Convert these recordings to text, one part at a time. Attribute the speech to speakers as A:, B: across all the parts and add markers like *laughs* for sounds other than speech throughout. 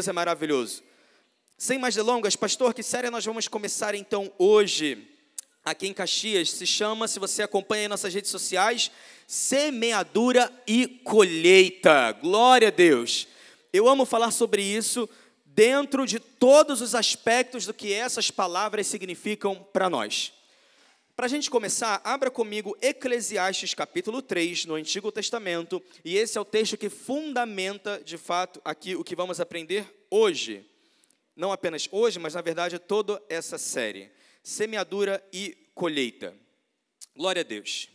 A: Deus é maravilhoso. Sem mais delongas, pastor, que série nós vamos começar então hoje? Aqui em Caxias se chama, se você acompanha nossas redes sociais, semeadura e colheita. Glória a Deus. Eu amo falar sobre isso dentro de todos os aspectos do que essas palavras significam para nós. Para a gente começar, abra comigo Eclesiastes capítulo 3, no Antigo Testamento, e esse é o texto que fundamenta, de fato, aqui o que vamos aprender hoje. Não apenas hoje, mas na verdade toda essa série. Semeadura e colheita. Glória a Deus.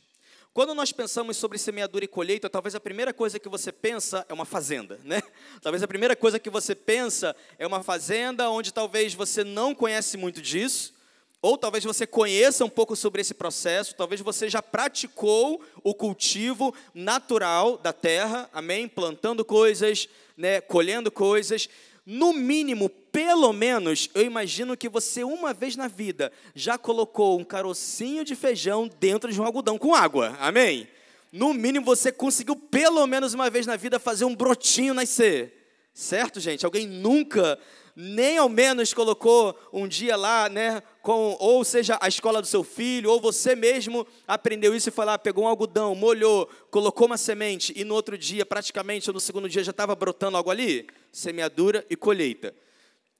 A: Quando nós pensamos sobre semeadura e colheita, talvez a primeira coisa que você pensa é uma fazenda, né? *laughs* Talvez a primeira coisa que você pensa é uma fazenda onde talvez você não conhece muito disso, ou talvez você conheça um pouco sobre esse processo, talvez você já praticou o cultivo natural da terra, amém? Plantando coisas, né, colhendo coisas. No mínimo, pelo menos, eu imagino que você uma vez na vida já colocou um carocinho de feijão dentro de um algodão com água, amém? No mínimo, você conseguiu pelo menos uma vez na vida fazer um brotinho nascer, certo, gente? Alguém nunca nem ao menos colocou um dia lá, né, com, ou seja, a escola do seu filho, ou você mesmo aprendeu isso e foi lá, pegou um algodão, molhou, colocou uma semente, e no outro dia, praticamente, ou no segundo dia, já estava brotando algo ali? Semeadura e colheita.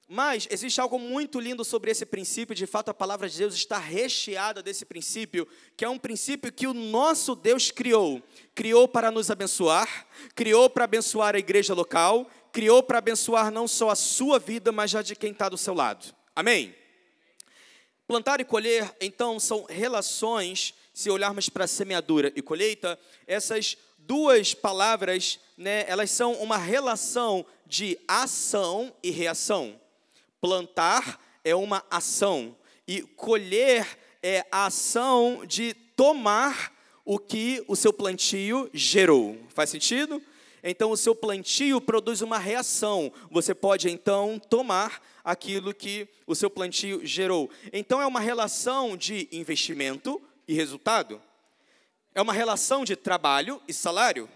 A: Mas existe algo muito lindo sobre esse princípio, de fato a palavra de Deus está recheada desse princípio, que é um princípio que o nosso Deus criou. Criou para nos abençoar, criou para abençoar a igreja local, criou para abençoar não só a sua vida, mas já de quem está do seu lado. Amém? Plantar e colher, então, são relações, se olharmos para semeadura e colheita, essas duas palavras, né, elas são uma relação de ação e reação. Plantar é uma ação e colher é a ação de tomar o que o seu plantio gerou. Faz sentido? então o seu plantio produz uma reação. Você pode então tomar aquilo que o seu plantio gerou. Então é uma relação de investimento e resultado. É uma relação de trabalho e salário.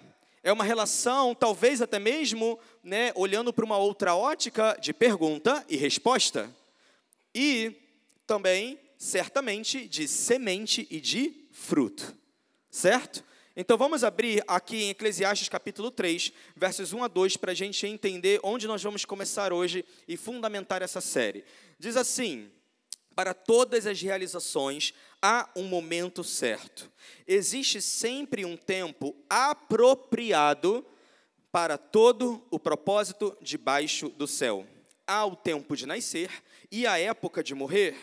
A: É uma relação, talvez até mesmo, né, olhando para uma outra ótica, de pergunta e resposta. E também, certamente, de semente e de fruto. Certo? Então vamos abrir aqui em Eclesiastes capítulo 3, versos 1 a 2, para a gente entender onde nós vamos começar hoje e fundamentar essa série. Diz assim: Para todas as realizações há um momento certo. Existe sempre um tempo apropriado para todo o propósito debaixo do céu. Há o tempo de nascer e a época de morrer,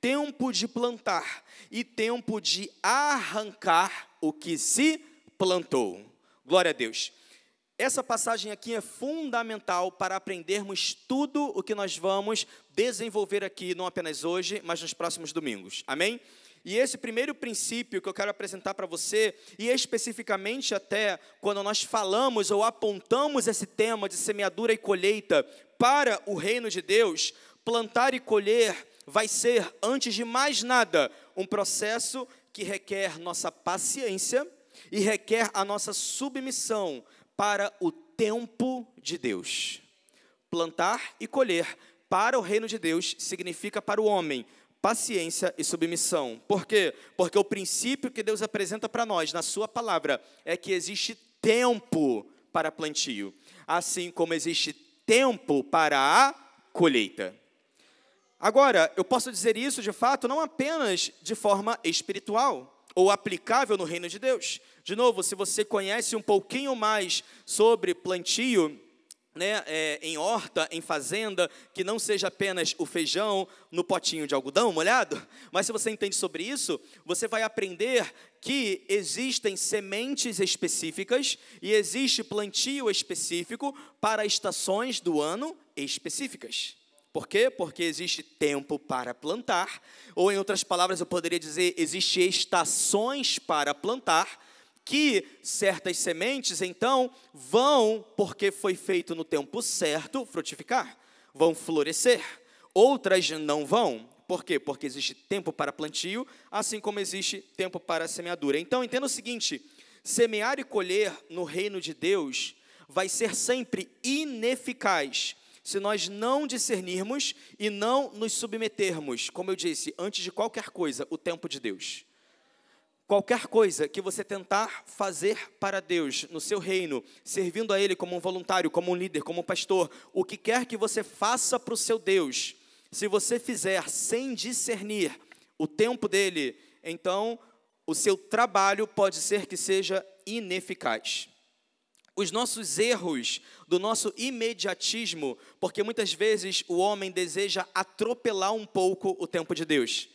A: tempo de plantar e tempo de arrancar o que se plantou. Glória a Deus. Essa passagem aqui é fundamental para aprendermos tudo o que nós vamos desenvolver aqui, não apenas hoje, mas nos próximos domingos. Amém? E esse primeiro princípio que eu quero apresentar para você, e especificamente até quando nós falamos ou apontamos esse tema de semeadura e colheita para o reino de Deus, plantar e colher vai ser, antes de mais nada, um processo que requer nossa paciência e requer a nossa submissão para o tempo de Deus. Plantar e colher para o reino de Deus significa para o homem paciência e submissão. Por quê? Porque o princípio que Deus apresenta para nós na Sua palavra é que existe tempo para plantio, assim como existe tempo para a colheita. Agora, eu posso dizer isso de fato não apenas de forma espiritual ou aplicável no reino de Deus. De novo, se você conhece um pouquinho mais sobre plantio, né, é, em horta, em fazenda, que não seja apenas o feijão no potinho de algodão molhado, mas se você entende sobre isso, você vai aprender que existem sementes específicas e existe plantio específico para estações do ano específicas. Por quê? Porque existe tempo para plantar, ou em outras palavras eu poderia dizer, existe estações para plantar, que certas sementes então vão, porque foi feito no tempo certo, frutificar, vão florescer. Outras não vão. Por quê? Porque existe tempo para plantio, assim como existe tempo para semeadura. Então entenda o seguinte: semear e colher no reino de Deus vai ser sempre ineficaz se nós não discernirmos e não nos submetermos, como eu disse, antes de qualquer coisa, o tempo de Deus. Qualquer coisa que você tentar fazer para Deus, no seu reino, servindo a Ele como um voluntário, como um líder, como um pastor, o que quer que você faça para o seu Deus, se você fizer sem discernir o tempo dele, então o seu trabalho pode ser que seja ineficaz. Os nossos erros, do nosso imediatismo, porque muitas vezes o homem deseja atropelar um pouco o tempo de Deus.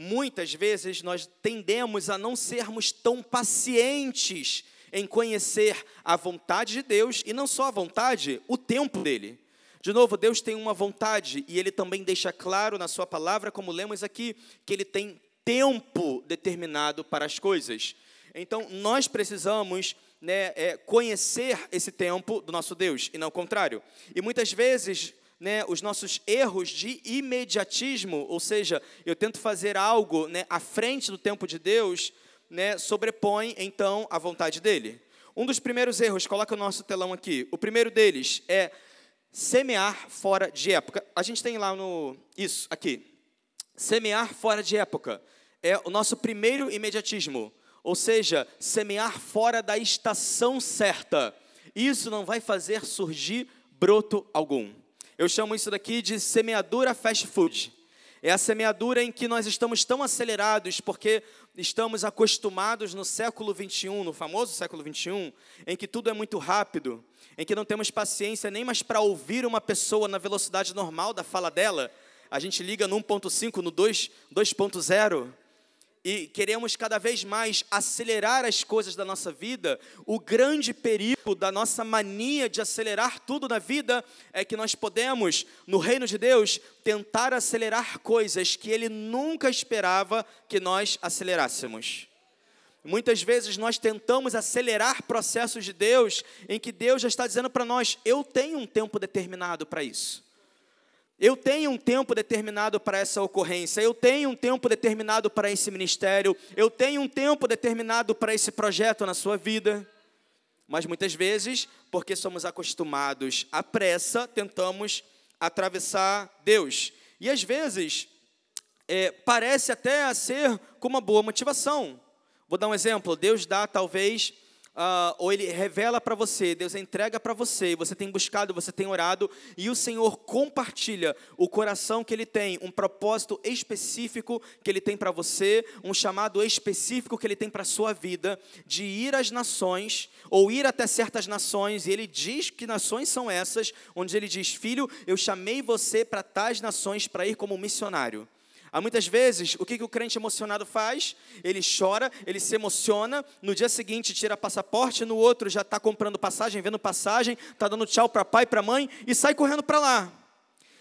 A: Muitas vezes nós tendemos a não sermos tão pacientes em conhecer a vontade de Deus e não só a vontade, o tempo dele. De novo, Deus tem uma vontade e ele também deixa claro na sua palavra, como lemos aqui, que ele tem tempo determinado para as coisas. Então, nós precisamos né, é, conhecer esse tempo do nosso Deus e não o contrário. E muitas vezes, né, os nossos erros de imediatismo, ou seja, eu tento fazer algo né, à frente do tempo de Deus, né, sobrepõe então a vontade dele. Um dos primeiros erros, coloca o nosso telão aqui. O primeiro deles é semear fora de época. A gente tem lá no isso aqui. Semear fora de época é o nosso primeiro imediatismo, ou seja, semear fora da estação certa. Isso não vai fazer surgir broto algum. Eu chamo isso daqui de semeadura fast food. É a semeadura em que nós estamos tão acelerados porque estamos acostumados no século 21, no famoso século 21, em que tudo é muito rápido, em que não temos paciência nem mais para ouvir uma pessoa na velocidade normal da fala dela. A gente liga no 1.5, no 2.0 e queremos cada vez mais acelerar as coisas da nossa vida, o grande perigo da nossa mania de acelerar tudo na vida é que nós podemos, no reino de Deus, tentar acelerar coisas que Ele nunca esperava que nós acelerássemos. Muitas vezes nós tentamos acelerar processos de Deus em que Deus já está dizendo para nós: eu tenho um tempo determinado para isso. Eu tenho um tempo determinado para essa ocorrência, eu tenho um tempo determinado para esse ministério, eu tenho um tempo determinado para esse projeto na sua vida. Mas muitas vezes, porque somos acostumados à pressa, tentamos atravessar Deus. E às vezes, é, parece até ser com uma boa motivação. Vou dar um exemplo: Deus dá talvez uh, ou ele revela para você, Deus entrega para você, você tem buscado, você tem orado, e o Senhor compartilha o coração que Ele tem, um propósito específico que Ele tem para você, um chamado específico que Ele tem para a sua vida, de ir às nações, ou ir até certas nações, e Ele diz que nações são essas, onde Ele diz: Filho, eu chamei você para tais nações para ir como missionário. Há muitas vezes, o que, que o crente emocionado faz? Ele chora, ele se emociona, no dia seguinte tira passaporte, no outro já está comprando passagem, vendo passagem, está dando tchau para pai, para mãe e sai correndo para lá.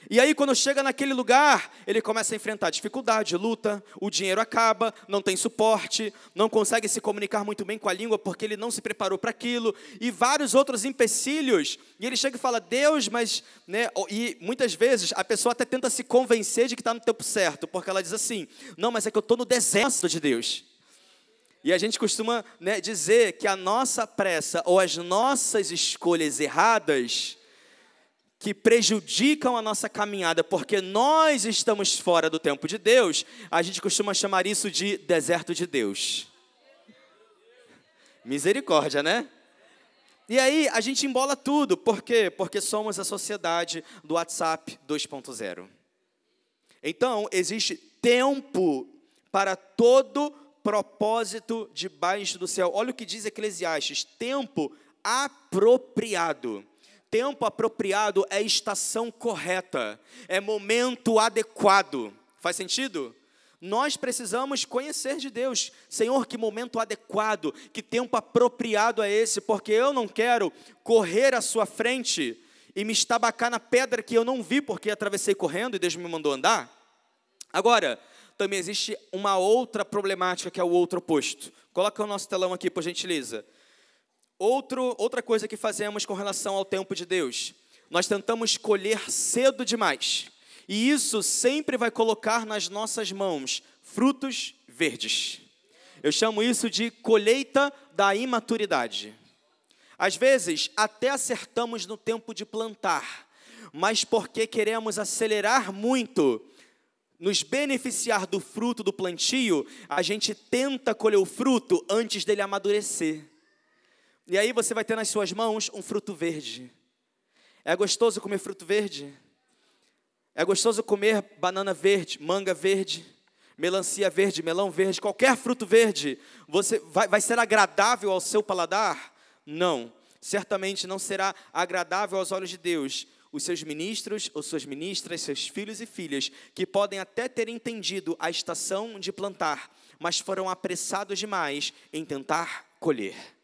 A: E aí, quando chega naquele lugar, ele começa a enfrentar dificuldade, luta, o dinheiro acaba, não tem suporte, não consegue se comunicar muito bem com a língua porque ele não se preparou para aquilo, e vários outros empecilhos. E ele chega e fala, Deus, mas. Né, e muitas vezes a pessoa até tenta se convencer de que está no tempo certo, porque ela diz assim: não, mas é que eu estou no deserto de Deus. E a gente costuma né, dizer que a nossa pressa ou as nossas escolhas erradas que prejudicam a nossa caminhada porque nós estamos fora do tempo de Deus, a gente costuma chamar isso de deserto de Deus. Misericórdia, né? E aí a gente embola tudo, por quê? Porque somos a sociedade do WhatsApp 2.0. Então, existe tempo para todo propósito debaixo do céu. Olha o que diz Eclesiastes: tempo apropriado. Tempo apropriado é estação correta, é momento adequado. Faz sentido? Nós precisamos conhecer de Deus. Senhor, que momento adequado, que tempo apropriado é esse, porque eu não quero correr à sua frente e me estabacar na pedra que eu não vi porque atravessei correndo e Deus me mandou andar. Agora, também existe uma outra problemática que é o outro oposto. Coloca o nosso telão aqui, por gentileza. Outro, outra coisa que fazemos com relação ao tempo de Deus, nós tentamos colher cedo demais. E isso sempre vai colocar nas nossas mãos frutos verdes. Eu chamo isso de colheita da imaturidade. Às vezes, até acertamos no tempo de plantar, mas porque queremos acelerar muito, nos beneficiar do fruto do plantio, a gente tenta colher o fruto antes dele amadurecer. E aí você vai ter nas suas mãos um fruto verde. É gostoso comer fruto verde? É gostoso comer banana verde, manga verde, melancia verde, melão verde, qualquer fruto verde. Você vai, vai ser agradável ao seu paladar? Não. Certamente não será agradável aos olhos de Deus os seus ministros ou suas ministras, seus filhos e filhas, que podem até ter entendido a estação de plantar, mas foram apressados demais em tentar colher.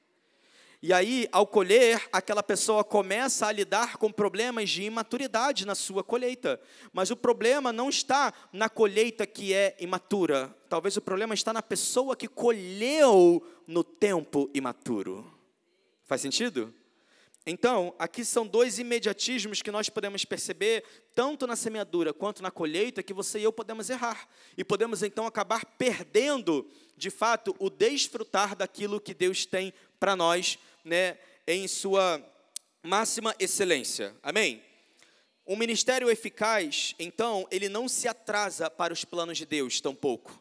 A: E aí, ao colher, aquela pessoa começa a lidar com problemas de imaturidade na sua colheita. Mas o problema não está na colheita que é imatura. Talvez o problema está na pessoa que colheu no tempo imaturo. Faz sentido? Então, aqui são dois imediatismos que nós podemos perceber, tanto na semeadura quanto na colheita, que você e eu podemos errar. E podemos então acabar perdendo, de fato, o desfrutar daquilo que Deus tem para nós, né, em sua máxima excelência. Amém? Um ministério eficaz, então, ele não se atrasa para os planos de Deus, tampouco.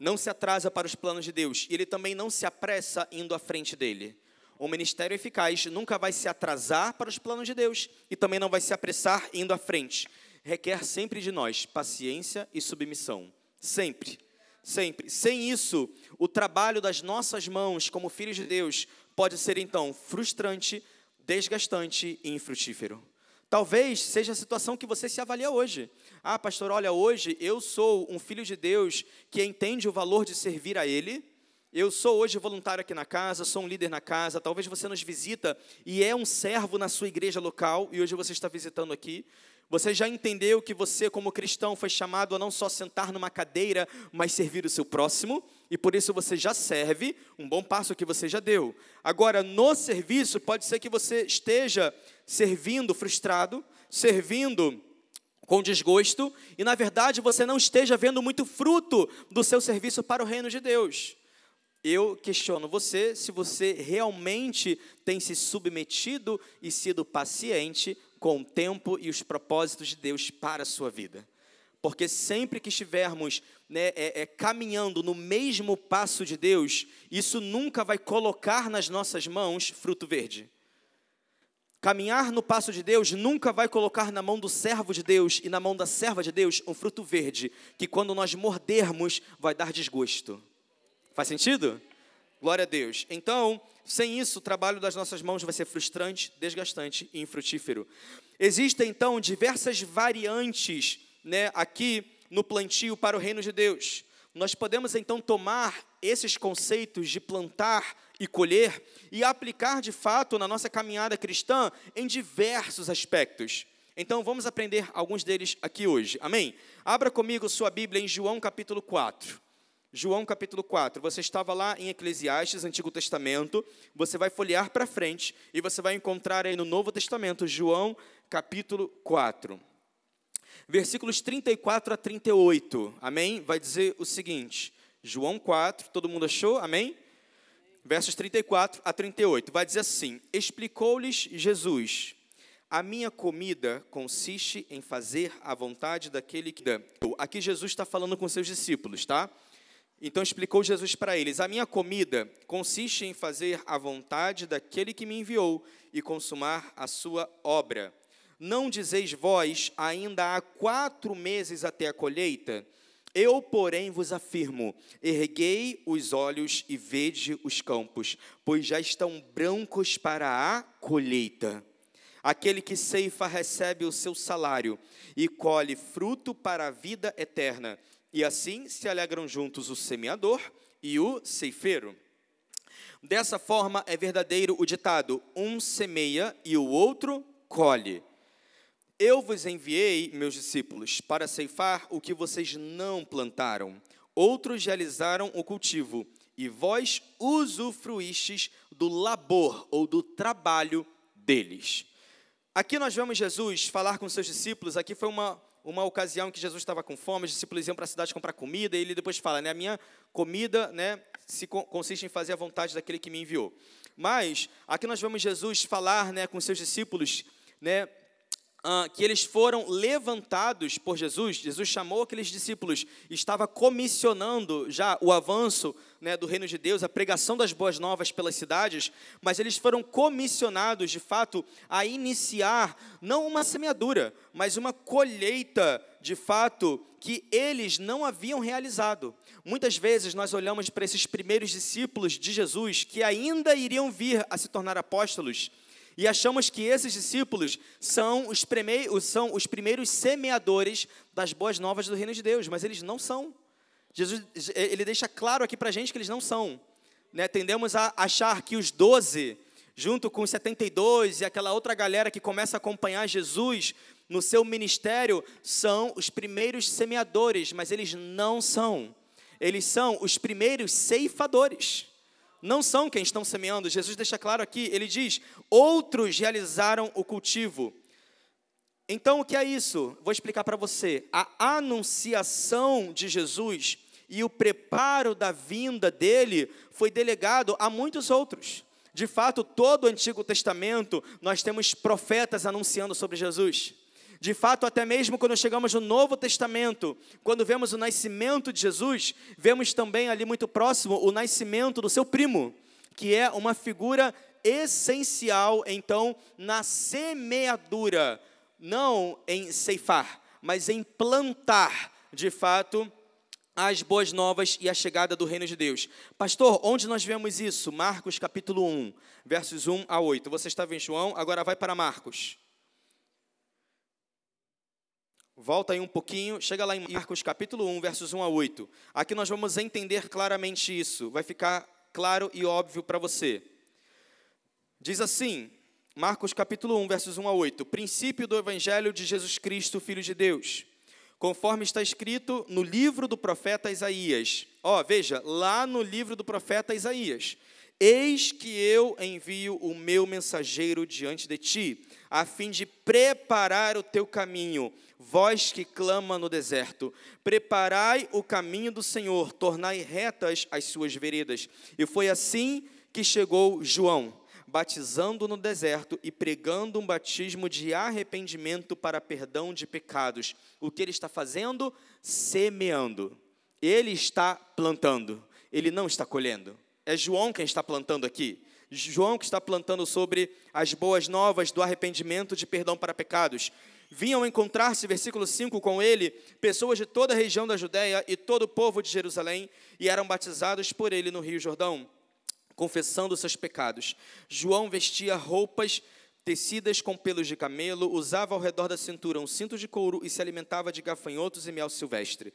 A: Não se atrasa para os planos de Deus. E ele também não se apressa indo à frente dele. Um ministério eficaz nunca vai se atrasar para os planos de Deus e também não vai se apressar indo à frente. Requer sempre de nós paciência e submissão. Sempre. Sempre. Sem isso, o trabalho das nossas mãos como filhos de Deus pode ser então frustrante, desgastante e infrutífero. Talvez seja a situação que você se avalia hoje. Ah, pastor, olha, hoje eu sou um filho de Deus que entende o valor de servir a Ele eu sou hoje voluntário aqui na casa, sou um líder na casa. Talvez você nos visita e é um servo na sua igreja local e hoje você está visitando aqui. Você já entendeu que você, como cristão, foi chamado a não só sentar numa cadeira, mas servir o seu próximo, e por isso você já serve, um bom passo que você já deu. Agora, no serviço, pode ser que você esteja servindo frustrado, servindo com desgosto, e na verdade você não esteja vendo muito fruto do seu serviço para o reino de Deus eu questiono você se você realmente tem se submetido e sido paciente com o tempo e os propósitos de Deus para a sua vida. Porque sempre que estivermos né, é, é, caminhando no mesmo passo de Deus, isso nunca vai colocar nas nossas mãos fruto verde. Caminhar no passo de Deus nunca vai colocar na mão do servo de Deus e na mão da serva de Deus um fruto verde, que quando nós mordermos vai dar desgosto. Faz sentido? Glória a Deus. Então, sem isso, o trabalho das nossas mãos vai ser frustrante, desgastante e infrutífero. Existem, então, diversas variantes né, aqui no plantio para o reino de Deus. Nós podemos, então, tomar esses conceitos de plantar e colher e aplicar, de fato, na nossa caminhada cristã em diversos aspectos. Então, vamos aprender alguns deles aqui hoje. Amém? Abra comigo sua Bíblia em João capítulo 4. João capítulo 4. Você estava lá em Eclesiastes, Antigo Testamento. Você vai folhear para frente e você vai encontrar aí no Novo Testamento, João capítulo 4. Versículos 34 a 38. Amém? Vai dizer o seguinte: João 4, todo mundo achou? Amém? Versos 34 a 38. Vai dizer assim: Explicou-lhes Jesus: A minha comida consiste em fazer a vontade daquele que. Aqui Jesus está falando com seus discípulos, tá? Então explicou Jesus para eles: A minha comida consiste em fazer a vontade daquele que me enviou e consumar a sua obra. Não dizeis vós, ainda há quatro meses até a colheita? Eu, porém, vos afirmo: erguei os olhos e vede os campos, pois já estão brancos para a colheita. Aquele que ceifa recebe o seu salário e colhe fruto para a vida eterna e assim se alegram juntos o semeador e o ceifeiro. Dessa forma é verdadeiro o ditado: um semeia e o outro colhe. Eu vos enviei, meus discípulos, para ceifar o que vocês não plantaram. Outros realizaram o cultivo, e vós usufruístes do labor ou do trabalho deles. Aqui nós vemos Jesus falar com seus discípulos, aqui foi uma uma ocasião que Jesus estava com fome, os discípulos iam para a cidade comprar comida, e ele depois fala, né, a minha comida, né, se consiste em fazer a vontade daquele que me enviou. Mas aqui nós vemos Jesus falar, né, com seus discípulos, né, ah, que eles foram levantados por Jesus, Jesus chamou aqueles discípulos, estava comissionando já o avanço né, do reino de Deus, a pregação das boas novas pelas cidades, mas eles foram comissionados, de fato, a iniciar não uma semeadura, mas uma colheita, de fato, que eles não haviam realizado. Muitas vezes nós olhamos para esses primeiros discípulos de Jesus que ainda iriam vir a se tornar apóstolos e achamos que esses discípulos são os, primeiros, são os primeiros semeadores das boas novas do reino de Deus, mas eles não são. Jesus ele deixa claro aqui para a gente que eles não são. Né? Tendemos a achar que os doze, junto com os 72 e aquela outra galera que começa a acompanhar Jesus no seu ministério, são os primeiros semeadores, mas eles não são. Eles são os primeiros ceifadores não são quem estão semeando. Jesus deixa claro aqui, ele diz: outros realizaram o cultivo. Então, o que é isso? Vou explicar para você. A anunciação de Jesus e o preparo da vinda dele foi delegado a muitos outros. De fato, todo o Antigo Testamento nós temos profetas anunciando sobre Jesus. De fato, até mesmo quando chegamos no Novo Testamento, quando vemos o nascimento de Jesus, vemos também ali muito próximo o nascimento do seu primo, que é uma figura essencial, então, na semeadura, não em ceifar, mas em plantar, de fato, as boas novas e a chegada do reino de Deus. Pastor, onde nós vemos isso? Marcos capítulo 1, versos 1 a 8. Você estava em João, agora vai para Marcos. Volta aí um pouquinho, chega lá em Marcos capítulo 1, versos 1 a 8. Aqui nós vamos entender claramente isso, vai ficar claro e óbvio para você. Diz assim, Marcos capítulo 1, versos 1 a 8: Princípio do evangelho de Jesus Cristo, filho de Deus, conforme está escrito no livro do profeta Isaías. Ó, veja, lá no livro do profeta Isaías. Eis que eu envio o meu mensageiro diante de ti, a fim de preparar o teu caminho vós que clama no deserto, preparai o caminho do Senhor, tornai retas as suas veredas. E foi assim que chegou João, batizando no deserto e pregando um batismo de arrependimento para perdão de pecados. O que ele está fazendo? Semeando. Ele está plantando, ele não está colhendo. É João quem está plantando aqui. João que está plantando sobre as boas novas do arrependimento de perdão para pecados vinham encontrar-se, versículo 5, com ele, pessoas de toda a região da Judéia e todo o povo de Jerusalém, e eram batizados por ele no Rio Jordão, confessando seus pecados. João vestia roupas tecidas com pelos de camelo, usava ao redor da cintura um cinto de couro e se alimentava de gafanhotos e mel silvestre.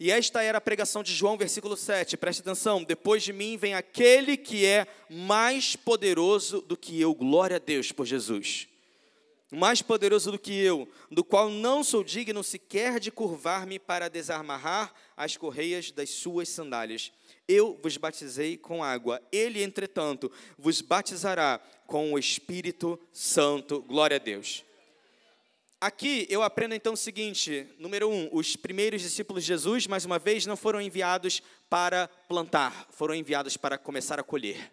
A: E esta era a pregação de João, versículo 7. Preste atenção: depois de mim vem aquele que é mais poderoso do que eu. Glória a Deus por Jesus mais poderoso do que eu, do qual não sou digno sequer de curvar-me para desamarrar as correias das suas sandálias. Eu vos batizei com água, ele, entretanto, vos batizará com o Espírito Santo. Glória a Deus. Aqui eu aprendo então o seguinte: número um, os primeiros discípulos de Jesus, mais uma vez, não foram enviados para plantar, foram enviados para começar a colher.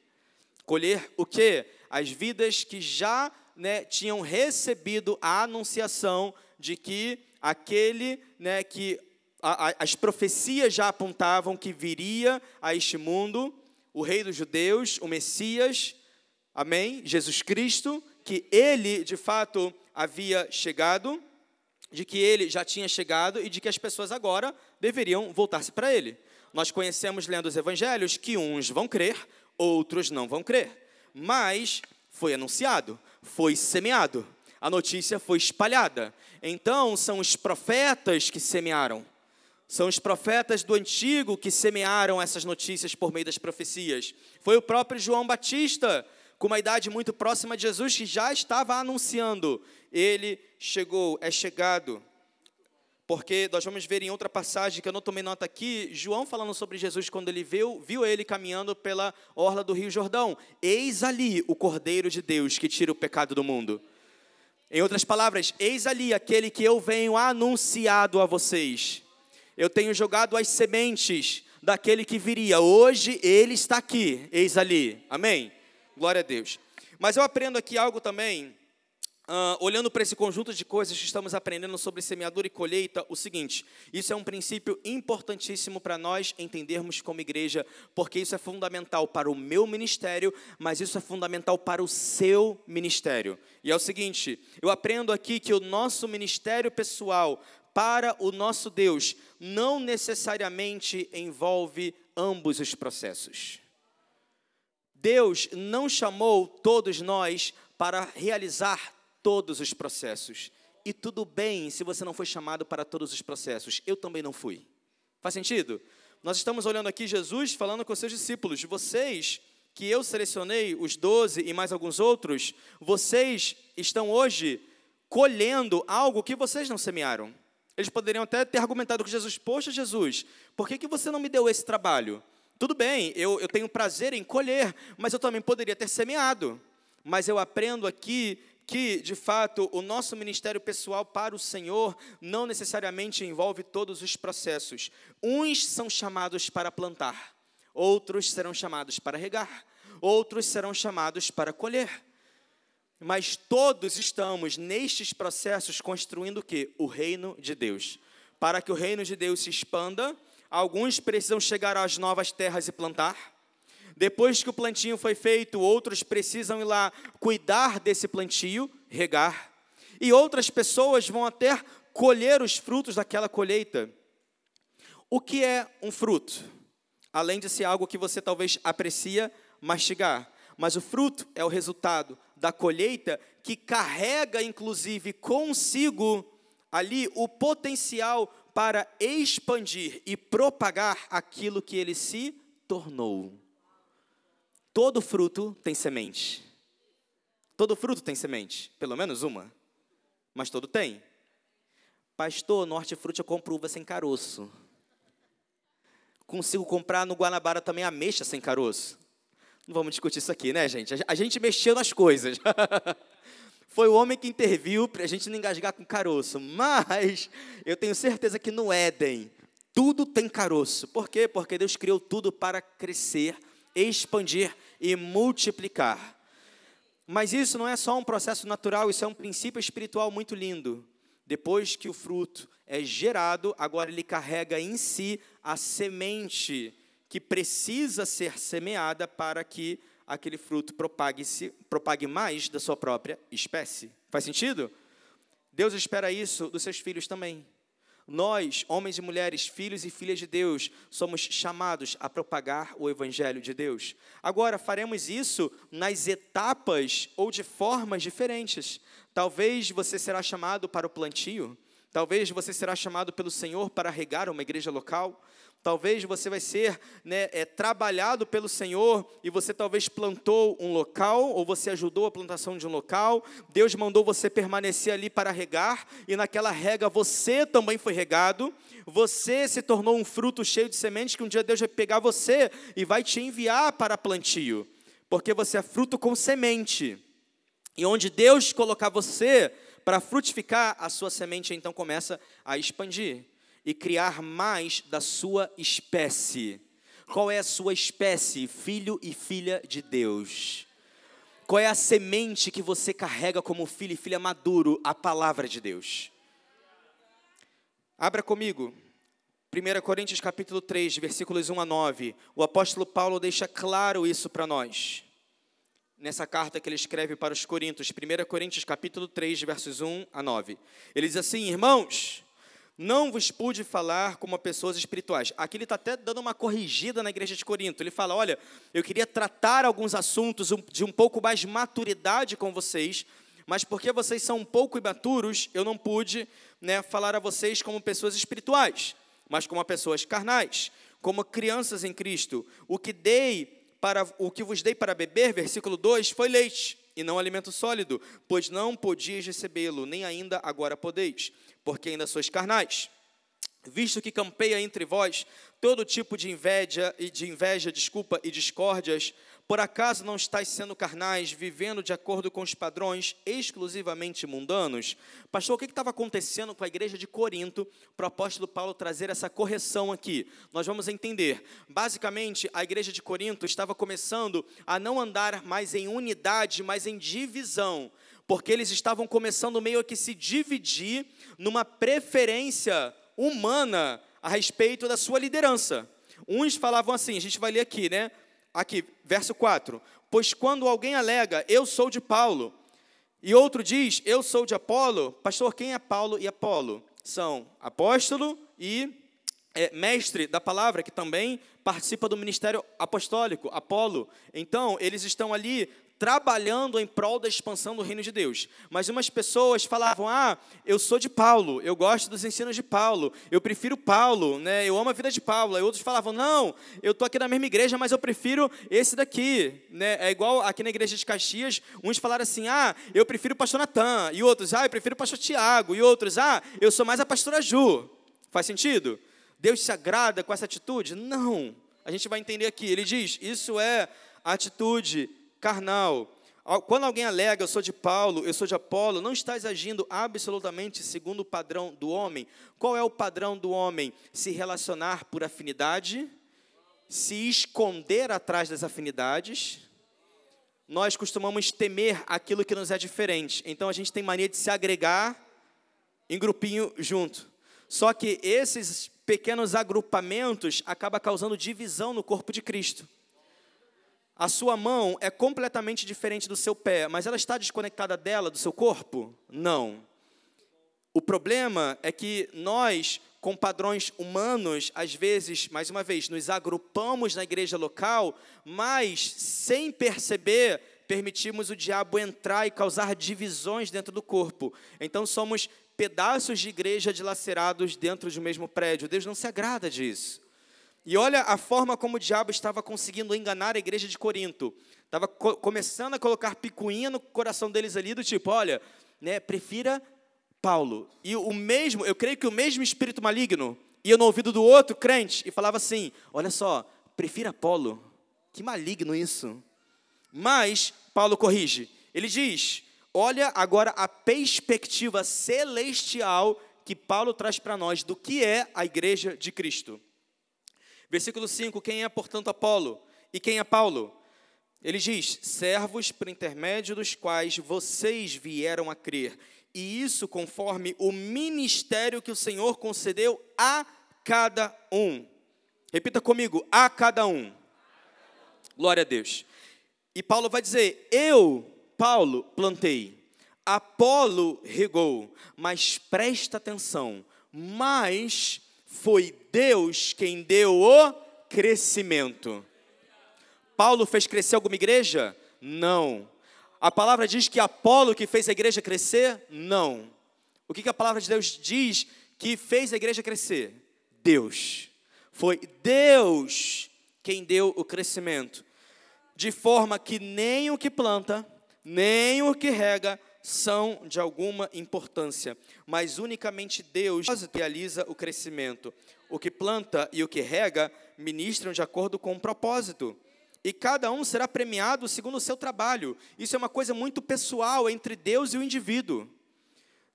A: Colher o que? As vidas que já né, tinham recebido a anunciação de que aquele né, que a, a, as profecias já apontavam que viria a este mundo, o Rei dos Judeus, o Messias, amém? Jesus Cristo, que ele de fato havia chegado, de que ele já tinha chegado e de que as pessoas agora deveriam voltar-se para ele. Nós conhecemos, lendo os evangelhos, que uns vão crer, outros não vão crer. Mas foi anunciado, foi semeado, a notícia foi espalhada. Então, são os profetas que semearam. São os profetas do antigo que semearam essas notícias por meio das profecias. Foi o próprio João Batista, com uma idade muito próxima de Jesus, que já estava anunciando: Ele chegou, é chegado. Porque nós vamos ver em outra passagem que eu não tomei nota aqui, João falando sobre Jesus quando ele viu, viu ele caminhando pela orla do Rio Jordão. Eis ali o Cordeiro de Deus que tira o pecado do mundo. Em outras palavras, eis ali aquele que eu venho anunciado a vocês. Eu tenho jogado as sementes daquele que viria. Hoje ele está aqui, eis ali. Amém? Glória a Deus. Mas eu aprendo aqui algo também Uh, olhando para esse conjunto de coisas que estamos aprendendo sobre semeadura e colheita, o seguinte: isso é um princípio importantíssimo para nós entendermos como igreja, porque isso é fundamental para o meu ministério, mas isso é fundamental para o seu ministério. E é o seguinte: eu aprendo aqui que o nosso ministério pessoal para o nosso Deus não necessariamente envolve ambos os processos. Deus não chamou todos nós para realizar todos os processos. E tudo bem se você não foi chamado para todos os processos. Eu também não fui. Faz sentido? Nós estamos olhando aqui Jesus falando com seus discípulos. Vocês, que eu selecionei, os doze e mais alguns outros, vocês estão hoje colhendo algo que vocês não semearam. Eles poderiam até ter argumentado com Jesus: Poxa, Jesus, por que, que você não me deu esse trabalho? Tudo bem, eu, eu tenho prazer em colher, mas eu também poderia ter semeado. Mas eu aprendo aqui que, de fato, o nosso ministério pessoal para o Senhor não necessariamente envolve todos os processos. Uns são chamados para plantar, outros serão chamados para regar, outros serão chamados para colher. Mas todos estamos nestes processos construindo o que? O reino de Deus. Para que o reino de Deus se expanda, alguns precisam chegar às novas terras e plantar depois que o plantio foi feito, outros precisam ir lá cuidar desse plantio, regar. E outras pessoas vão até colher os frutos daquela colheita. O que é um fruto? Além de ser algo que você talvez aprecia mastigar. Mas o fruto é o resultado da colheita que carrega, inclusive, consigo ali o potencial para expandir e propagar aquilo que ele se tornou. Todo fruto tem semente. Todo fruto tem semente, pelo menos uma. Mas todo tem. Pastor, no hortifruti eu compro uva sem caroço. Consigo comprar no Guanabara também ameixa sem caroço. Não vamos discutir isso aqui, né, gente? A gente mexeu nas coisas. *laughs* Foi o homem que interviu para a gente não engasgar com caroço. Mas eu tenho certeza que no Éden tudo tem caroço. Por quê? Porque Deus criou tudo para crescer, expandir e multiplicar. Mas isso não é só um processo natural, isso é um princípio espiritual muito lindo. Depois que o fruto é gerado, agora ele carrega em si a semente que precisa ser semeada para que aquele fruto propague, -se, propague mais da sua própria espécie. Faz sentido? Deus espera isso dos seus filhos também. Nós, homens e mulheres, filhos e filhas de Deus, somos chamados a propagar o Evangelho de Deus. Agora, faremos isso nas etapas ou de formas diferentes. Talvez você será chamado para o plantio, talvez você será chamado pelo Senhor para regar uma igreja local, Talvez você vai ser né, é, trabalhado pelo Senhor e você talvez plantou um local ou você ajudou a plantação de um local. Deus mandou você permanecer ali para regar e naquela rega você também foi regado. Você se tornou um fruto cheio de sementes que um dia Deus vai pegar você e vai te enviar para plantio, porque você é fruto com semente. E onde Deus colocar você para frutificar, a sua semente então começa a expandir e criar mais da sua espécie. Qual é a sua espécie? Filho e filha de Deus. Qual é a semente que você carrega como filho e filha maduro? A palavra de Deus. Abra comigo. 1 Coríntios capítulo 3, versículos 1 a 9. O apóstolo Paulo deixa claro isso para nós. Nessa carta que ele escreve para os Coríntios, 1 Coríntios capítulo 3, versos 1 a 9. Ele diz assim: Irmãos, não vos pude falar como pessoas espirituais. Aqui ele está até dando uma corrigida na igreja de Corinto. Ele fala: olha, eu queria tratar alguns assuntos de um pouco mais maturidade com vocês, mas porque vocês são um pouco imaturos, eu não pude né, falar a vocês como pessoas espirituais, mas como pessoas carnais, como crianças em Cristo. O que dei para o que vos dei para beber, versículo 2, foi leite e não alimento sólido, pois não podias recebê-lo, nem ainda agora podeis porque ainda sois carnais. Visto que campeia entre vós todo tipo de inveja e de inveja, desculpa, e discórdias, por acaso não estáis sendo carnais, vivendo de acordo com os padrões exclusivamente mundanos? Pastor, o que estava acontecendo com a igreja de Corinto para o apóstolo Paulo trazer essa correção aqui? Nós vamos entender. Basicamente, a igreja de Corinto estava começando a não andar mais em unidade, mas em divisão porque eles estavam começando meio que se dividir numa preferência humana a respeito da sua liderança. Uns falavam assim, a gente vai ler aqui, né? Aqui, verso 4. Pois quando alguém alega, eu sou de Paulo, e outro diz, eu sou de Apolo, pastor, quem é Paulo e Apolo? São apóstolo e é, mestre da palavra, que também participa do ministério apostólico, Apolo. Então, eles estão ali trabalhando em prol da expansão do reino de Deus. Mas umas pessoas falavam: "Ah, eu sou de Paulo, eu gosto dos ensinos de Paulo, eu prefiro Paulo, né? Eu amo a vida de Paulo". E outros falavam: "Não, eu tô aqui na mesma igreja, mas eu prefiro esse daqui", né? É igual aqui na igreja de Caxias, uns falaram assim: "Ah, eu prefiro o pastor Natan", e outros: "Ah, eu prefiro o pastor Tiago", e outros: "Ah, eu sou mais a pastora Ju". Faz sentido? Deus se agrada com essa atitude? Não. A gente vai entender aqui. Ele diz: "Isso é atitude carnal. Quando alguém alega, eu sou de Paulo, eu sou de Apolo, não estás agindo absolutamente segundo o padrão do homem. Qual é o padrão do homem? Se relacionar por afinidade, se esconder atrás das afinidades. Nós costumamos temer aquilo que nos é diferente. Então a gente tem mania de se agregar em grupinho junto. Só que esses pequenos agrupamentos acabam causando divisão no corpo de Cristo. A sua mão é completamente diferente do seu pé, mas ela está desconectada dela, do seu corpo? Não. O problema é que nós, com padrões humanos, às vezes, mais uma vez, nos agrupamos na igreja local, mas sem perceber, permitimos o diabo entrar e causar divisões dentro do corpo. Então somos pedaços de igreja dilacerados dentro de um mesmo prédio. Deus não se agrada disso. E olha a forma como o diabo estava conseguindo enganar a igreja de Corinto. Estava co começando a colocar picuinha no coração deles ali, do tipo, olha, né, prefira Paulo. E o mesmo, eu creio que o mesmo espírito maligno ia no ouvido do outro crente e falava assim: olha só, prefira Paulo. Que maligno isso. Mas Paulo corrige. Ele diz: olha agora a perspectiva celestial que Paulo traz para nós do que é a igreja de Cristo. Versículo 5: Quem é, portanto, Apolo? E quem é Paulo? Ele diz: servos por intermédio dos quais vocês vieram a crer, e isso conforme o ministério que o Senhor concedeu a cada um. Repita comigo: a cada um. Glória a Deus. E Paulo vai dizer: Eu, Paulo, plantei, Apolo regou, mas presta atenção, mas foi Deus quem deu o crescimento. Paulo fez crescer alguma igreja? Não. A palavra diz que Apolo que fez a igreja crescer? Não. O que, que a palavra de Deus diz que fez a igreja crescer? Deus. Foi Deus quem deu o crescimento. De forma que nem o que planta, nem o que rega, são de alguma importância, mas unicamente Deus realiza o crescimento. O que planta e o que rega ministram de acordo com o propósito. E cada um será premiado segundo o seu trabalho. Isso é uma coisa muito pessoal entre Deus e o indivíduo.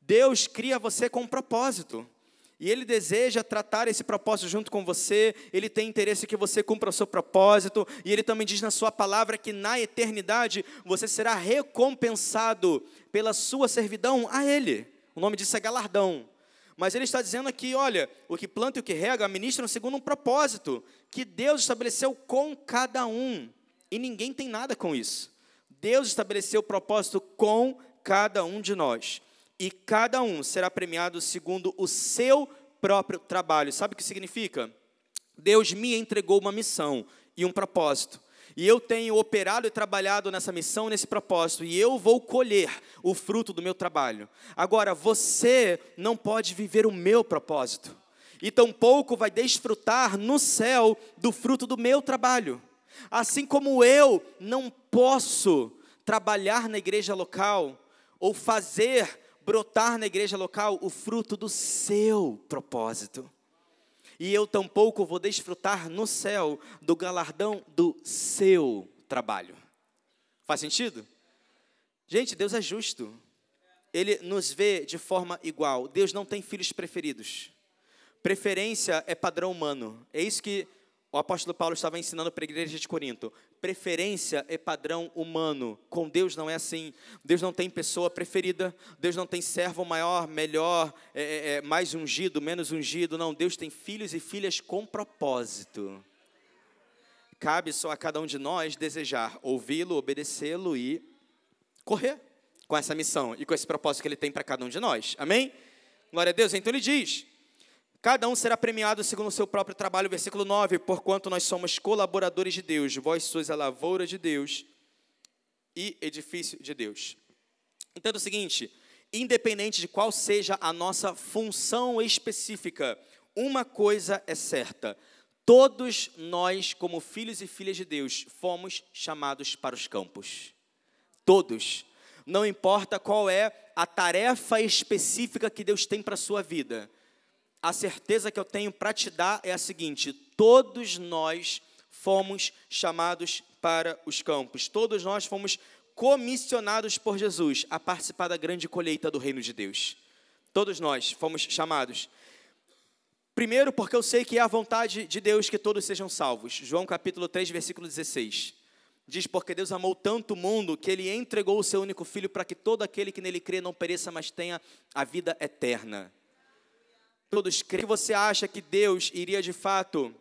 A: Deus cria você com um propósito. E Ele deseja tratar esse propósito junto com você, Ele tem interesse que você cumpra o seu propósito, e Ele também diz na Sua palavra que na eternidade você será recompensado pela sua servidão a Ele. O nome disso é galardão. Mas Ele está dizendo aqui: olha, o que planta e o que rega ministram segundo um propósito que Deus estabeleceu com cada um, e ninguém tem nada com isso. Deus estabeleceu o propósito com cada um de nós e cada um será premiado segundo o seu próprio trabalho. Sabe o que significa? Deus me entregou uma missão e um propósito. E eu tenho operado e trabalhado nessa missão, nesse propósito, e eu vou colher o fruto do meu trabalho. Agora, você não pode viver o meu propósito, e tampouco vai desfrutar no céu do fruto do meu trabalho. Assim como eu não posso trabalhar na igreja local, ou fazer brotar na igreja local o fruto do seu propósito. E eu tampouco vou desfrutar no céu do galardão do seu trabalho. Faz sentido? Gente, Deus é justo. Ele nos vê de forma igual. Deus não tem filhos preferidos. Preferência é padrão humano. É isso que o apóstolo Paulo estava ensinando para a igreja de Corinto. Preferência é padrão humano. Com Deus não é assim. Deus não tem pessoa preferida. Deus não tem servo maior, melhor, é, é, é mais ungido, menos ungido. Não, Deus tem filhos e filhas com propósito. Cabe só a cada um de nós desejar ouvi-lo, obedecê-lo e correr com essa missão e com esse propósito que ele tem para cada um de nós. Amém? Glória a Deus. Então ele diz: Cada um será premiado segundo o seu próprio trabalho, versículo 9, porquanto nós somos colaboradores de Deus, vós sois a lavoura de Deus e edifício de Deus. Entenda o seguinte, independente de qual seja a nossa função específica, uma coisa é certa, todos nós, como filhos e filhas de Deus, fomos chamados para os campos. Todos. Não importa qual é a tarefa específica que Deus tem para a sua vida a certeza que eu tenho para te dar é a seguinte: todos nós fomos chamados para os campos, todos nós fomos comissionados por Jesus a participar da grande colheita do reino de Deus. Todos nós fomos chamados. Primeiro, porque eu sei que é a vontade de Deus que todos sejam salvos. João capítulo 3, versículo 16. Diz: Porque Deus amou tanto o mundo que ele entregou o seu único filho para que todo aquele que nele crê não pereça, mas tenha a vida eterna todos creem, você acha que Deus iria de fato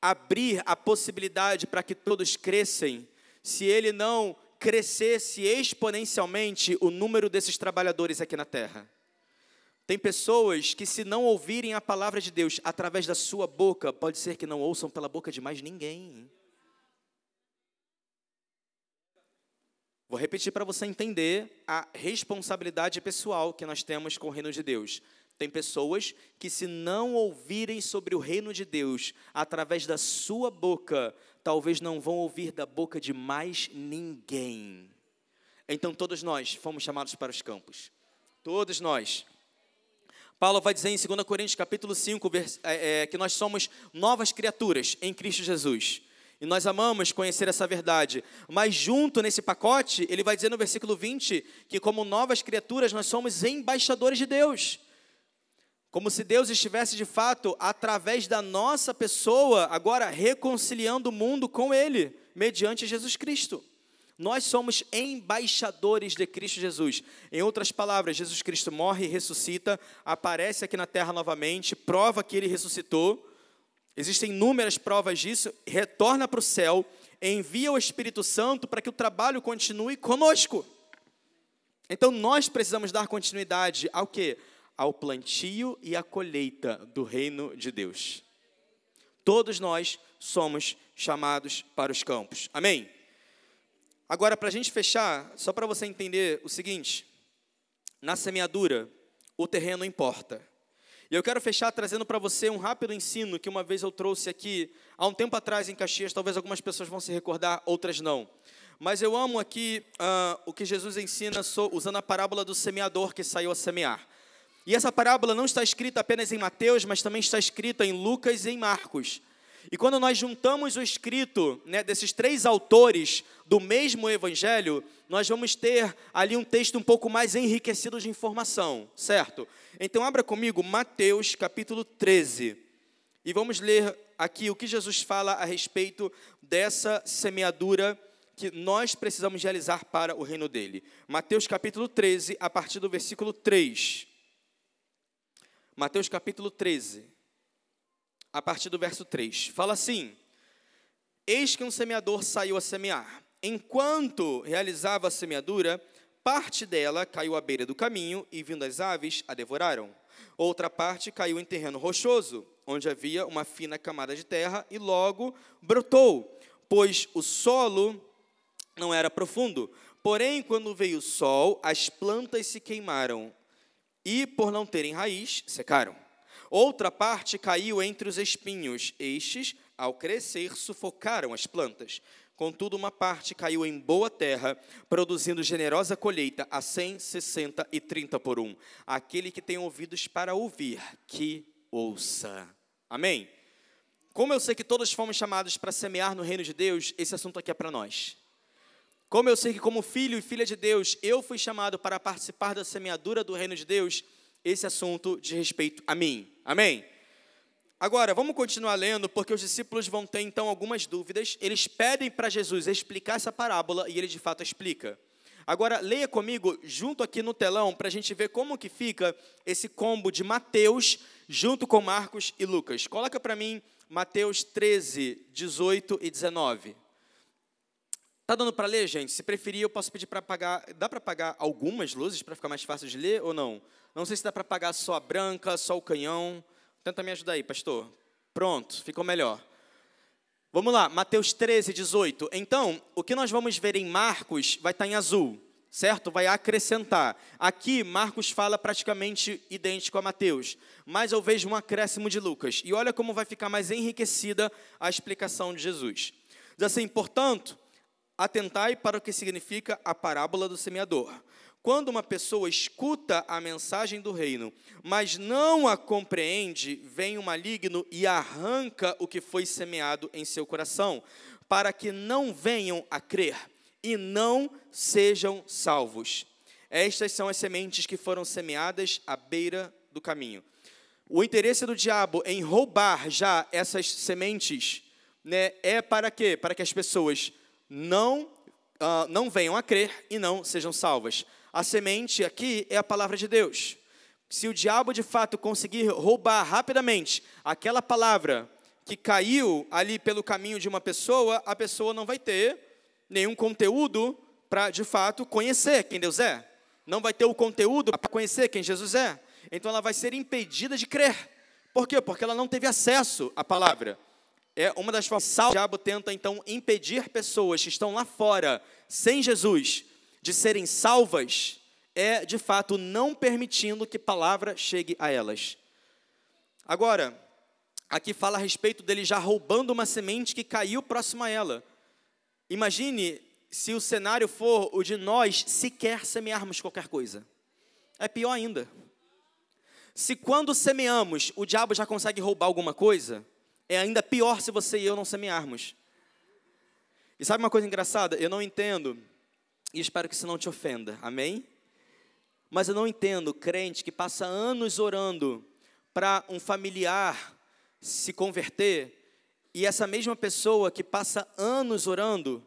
A: abrir a possibilidade para que todos crescem, se ele não crescesse exponencialmente o número desses trabalhadores aqui na terra? Tem pessoas que, se não ouvirem a palavra de Deus através da sua boca, pode ser que não ouçam pela boca de mais ninguém. Vou repetir para você entender a responsabilidade pessoal que nós temos com o reino de Deus. Tem pessoas que, se não ouvirem sobre o reino de Deus através da sua boca, talvez não vão ouvir da boca de mais ninguém. Então, todos nós fomos chamados para os campos. Todos nós. Paulo vai dizer em 2 Coríntios capítulo 5 é, é, que nós somos novas criaturas em Cristo Jesus. E nós amamos conhecer essa verdade. Mas junto nesse pacote, ele vai dizer no versículo 20 que como novas criaturas nós somos embaixadores de Deus. Como se Deus estivesse de fato, através da nossa pessoa, agora reconciliando o mundo com Ele, mediante Jesus Cristo. Nós somos embaixadores de Cristo Jesus. Em outras palavras, Jesus Cristo morre e ressuscita, aparece aqui na terra novamente, prova que ele ressuscitou. Existem inúmeras provas disso, retorna para o céu, envia o Espírito Santo para que o trabalho continue conosco. Então nós precisamos dar continuidade ao que? Ao plantio e à colheita do reino de Deus. Todos nós somos chamados para os campos. Amém? Agora, para a gente fechar, só para você entender o seguinte: na semeadura, o terreno importa. E eu quero fechar trazendo para você um rápido ensino que uma vez eu trouxe aqui, há um tempo atrás em Caxias, talvez algumas pessoas vão se recordar, outras não. Mas eu amo aqui uh, o que Jesus ensina usando a parábola do semeador que saiu a semear. E essa parábola não está escrita apenas em Mateus, mas também está escrita em Lucas e em Marcos. E quando nós juntamos o escrito né, desses três autores do mesmo evangelho, nós vamos ter ali um texto um pouco mais enriquecido de informação, certo? Então, abra comigo Mateus capítulo 13. E vamos ler aqui o que Jesus fala a respeito dessa semeadura que nós precisamos realizar para o reino dele. Mateus capítulo 13, a partir do versículo 3. Mateus capítulo 13, a partir do verso 3. Fala assim: Eis que um semeador saiu a semear. Enquanto realizava a semeadura, parte dela caiu à beira do caminho e, vindo as aves, a devoraram. Outra parte caiu em terreno rochoso, onde havia uma fina camada de terra, e logo brotou, pois o solo não era profundo. Porém, quando veio o sol, as plantas se queimaram e, por não terem raiz, secaram. Outra parte caiu entre os espinhos, estes, ao crescer, sufocaram as plantas. Contudo, uma parte caiu em boa terra, produzindo generosa colheita a cem, sessenta e trinta por um. Aquele que tem ouvidos para ouvir, que ouça. Amém? Como eu sei que todos fomos chamados para semear no reino de Deus, esse assunto aqui é para nós. Como eu sei que, como filho e filha de Deus, eu fui chamado para participar da semeadura do reino de Deus, esse assunto diz respeito a mim. Amém? Agora, vamos continuar lendo, porque os discípulos vão ter então algumas dúvidas. Eles pedem para Jesus explicar essa parábola e ele de fato explica. Agora, leia comigo junto aqui no telão para a gente ver como que fica esse combo de Mateus junto com Marcos e Lucas. Coloca para mim Mateus 13, 18 e 19. Tá dando para ler, gente? Se preferir, eu posso pedir para apagar. Dá para apagar algumas luzes para ficar mais fácil de ler ou não? Não sei se dá para apagar só a branca, só o canhão. Tenta me ajudar aí, pastor. Pronto, ficou melhor. Vamos lá, Mateus 13, 18. Então, o que nós vamos ver em Marcos vai estar em azul, certo? Vai acrescentar. Aqui, Marcos fala praticamente idêntico a Mateus, mas eu vejo um acréscimo de Lucas. E olha como vai ficar mais enriquecida a explicação de Jesus. Diz assim, portanto, atentai para o que significa a parábola do semeador. Quando uma pessoa escuta a mensagem do reino, mas não a compreende, vem o maligno e arranca o que foi semeado em seu coração, para que não venham a crer e não sejam salvos. Estas são as sementes que foram semeadas à beira do caminho. O interesse do diabo em roubar já essas sementes né, é para quê? Para que as pessoas não, uh, não venham a crer e não sejam salvas. A semente aqui é a palavra de Deus. Se o diabo de fato conseguir roubar rapidamente aquela palavra que caiu ali pelo caminho de uma pessoa, a pessoa não vai ter nenhum conteúdo para de fato conhecer quem Deus é. Não vai ter o conteúdo para conhecer quem Jesus é. Então ela vai ser impedida de crer. Por quê? Porque ela não teve acesso à palavra. É uma das formas o diabo tenta então impedir pessoas que estão lá fora sem Jesus de serem salvas é, de fato, não permitindo que palavra chegue a elas. Agora, aqui fala a respeito dele já roubando uma semente que caiu próximo a ela. Imagine se o cenário for o de nós sequer semearmos qualquer coisa. É pior ainda. Se quando semeamos o diabo já consegue roubar alguma coisa, é ainda pior se você e eu não semearmos. E sabe uma coisa engraçada? Eu não entendo e espero que isso não te ofenda, amém? Mas eu não entendo crente que passa anos orando para um familiar se converter e essa mesma pessoa que passa anos orando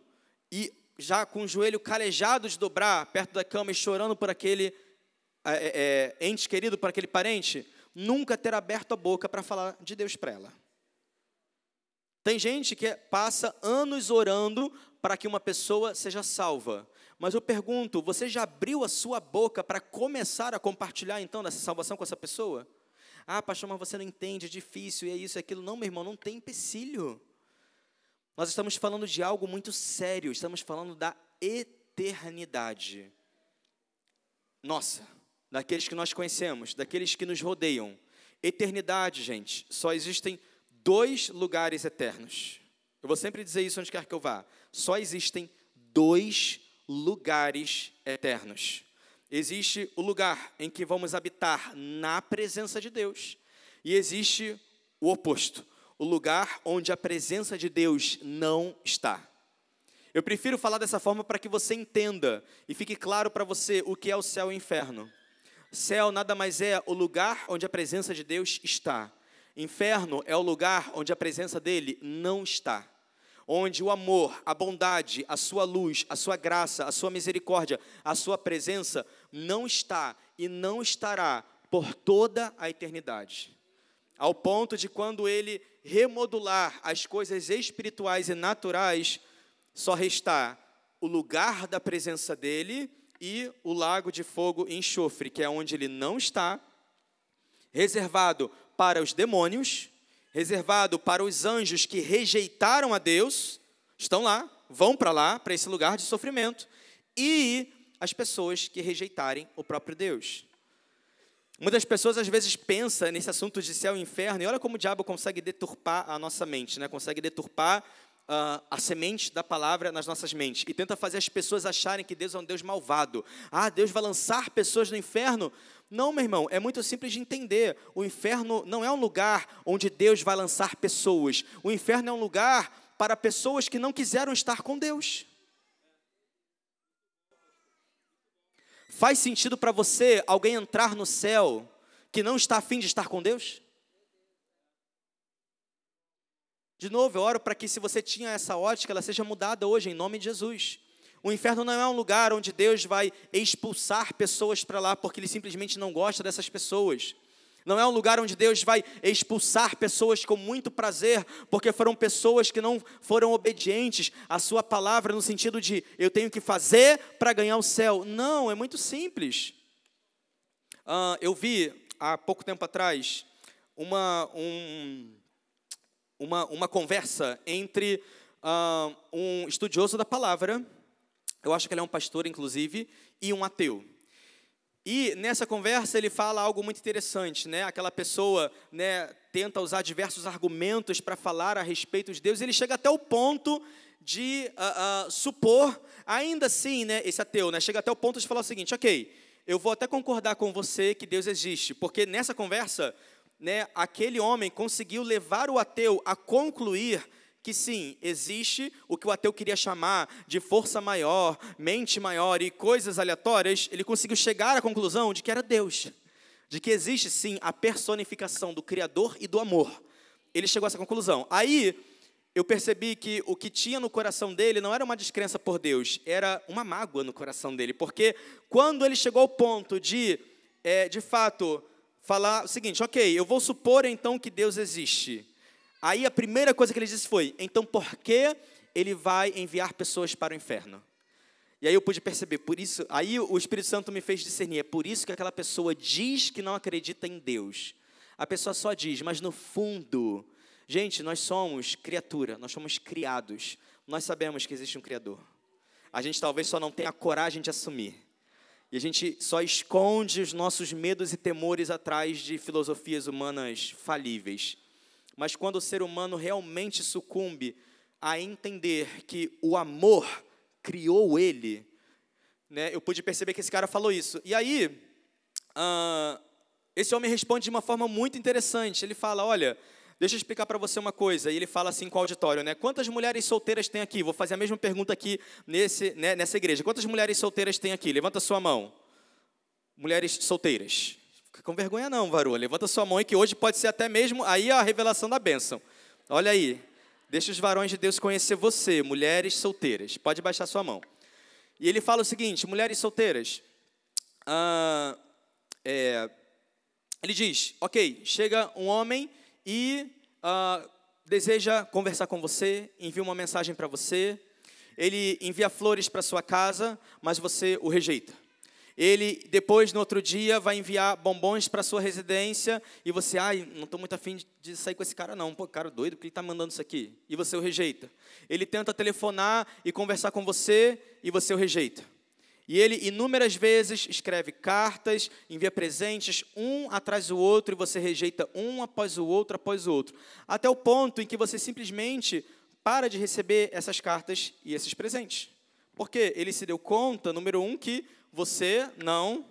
A: e já com o joelho calejado de dobrar perto da cama e chorando por aquele é, é, ente querido, por aquele parente, nunca ter aberto a boca para falar de Deus para ela. Tem gente que passa anos orando para que uma pessoa seja salva, mas eu pergunto, você já abriu a sua boca para começar a compartilhar então dessa salvação com essa pessoa? Ah, pastor, mas você não entende, é difícil, e é isso, é aquilo. Não, meu irmão, não tem empecilho. Nós estamos falando de algo muito sério, estamos falando da eternidade. Nossa, daqueles que nós conhecemos, daqueles que nos rodeiam. Eternidade, gente, só existem dois lugares eternos. Eu vou sempre dizer isso onde quer que eu vá. Só existem dois lugares eternos. Existe o lugar em que vamos habitar na presença de Deus, e existe o oposto, o lugar onde a presença de Deus não está. Eu prefiro falar dessa forma para que você entenda e fique claro para você o que é o céu e o inferno. Céu nada mais é o lugar onde a presença de Deus está. Inferno é o lugar onde a presença dele não está onde o amor, a bondade, a sua luz, a sua graça, a sua misericórdia, a sua presença não está e não estará por toda a eternidade. Ao ponto de quando ele remodular as coisas espirituais e naturais, só restar o lugar da presença dele e o lago de fogo e enxofre, que é onde ele não está, reservado para os demônios reservado para os anjos que rejeitaram a Deus, estão lá, vão para lá, para esse lugar de sofrimento, e as pessoas que rejeitarem o próprio Deus. Muitas pessoas às vezes pensam nesse assunto de céu e inferno, e olha como o diabo consegue deturpar a nossa mente, né? consegue deturpar uh, a semente da palavra nas nossas mentes, e tenta fazer as pessoas acharem que Deus é um Deus malvado. Ah, Deus vai lançar pessoas no inferno. Não, meu irmão, é muito simples de entender. O inferno não é um lugar onde Deus vai lançar pessoas. O inferno é um lugar para pessoas que não quiseram estar com Deus. Faz sentido para você, alguém entrar no céu que não está afim de estar com Deus? De novo, eu oro para que se você tinha essa ótica, ela seja mudada hoje, em nome de Jesus. O inferno não é um lugar onde Deus vai expulsar pessoas para lá porque ele simplesmente não gosta dessas pessoas. Não é um lugar onde Deus vai expulsar pessoas com muito prazer, porque foram pessoas que não foram obedientes à Sua palavra, no sentido de eu tenho que fazer para ganhar o céu. Não, é muito simples. Uh, eu vi há pouco tempo atrás uma, um, uma, uma conversa entre uh, um estudioso da palavra eu acho que ele é um pastor, inclusive, e um ateu. E nessa conversa ele fala algo muito interessante, né? Aquela pessoa, né, tenta usar diversos argumentos para falar a respeito de Deus. E ele chega até o ponto de uh, uh, supor, ainda assim, né, esse ateu, né, chega até o ponto de falar o seguinte: ok, eu vou até concordar com você que Deus existe, porque nessa conversa, né, aquele homem conseguiu levar o ateu a concluir que sim, existe o que o ateu queria chamar de força maior, mente maior e coisas aleatórias, ele conseguiu chegar à conclusão de que era Deus, de que existe sim a personificação do Criador e do amor. Ele chegou a essa conclusão. Aí eu percebi que o que tinha no coração dele não era uma descrença por Deus, era uma mágoa no coração dele, porque quando ele chegou ao ponto de, é, de fato, falar o seguinte: ok, eu vou supor então que Deus existe. Aí a primeira coisa que ele disse foi: então por que ele vai enviar pessoas para o inferno? E aí eu pude perceber, por isso, aí o Espírito Santo me fez discernir, é por isso que aquela pessoa diz que não acredita em Deus. A pessoa só diz, mas no fundo, gente, nós somos criatura, nós somos criados. Nós sabemos que existe um criador. A gente talvez só não tenha a coragem de assumir. E a gente só esconde os nossos medos e temores atrás de filosofias humanas falíveis. Mas quando o ser humano realmente sucumbe a entender que o amor criou ele, né, eu pude perceber que esse cara falou isso. E aí, uh, esse homem responde de uma forma muito interessante. Ele fala: Olha, deixa eu explicar para você uma coisa. E ele fala assim com o auditório: né, Quantas mulheres solteiras tem aqui? Vou fazer a mesma pergunta aqui nesse, né, nessa igreja. Quantas mulheres solteiras tem aqui? Levanta sua mão. Mulheres solteiras. Fica com vergonha não, varoa. Levanta sua mão e que hoje pode ser até mesmo aí a revelação da bênção. Olha aí. Deixa os varões de Deus conhecer você, mulheres solteiras. Pode baixar sua mão. E ele fala o seguinte, mulheres solteiras. Ah, é, ele diz, ok, chega um homem e ah, deseja conversar com você, envia uma mensagem para você, ele envia flores para sua casa, mas você o rejeita. Ele depois, no outro dia, vai enviar bombons para sua residência e você, ai, não estou muito afim de sair com esse cara não, pô, cara doido, por que ele está mandando isso aqui? E você o rejeita. Ele tenta telefonar e conversar com você e você o rejeita. E ele inúmeras vezes escreve cartas, envia presentes, um atrás do outro, e você rejeita um após o outro, após o outro. Até o ponto em que você simplesmente para de receber essas cartas e esses presentes. Porque ele se deu conta, número um, que você não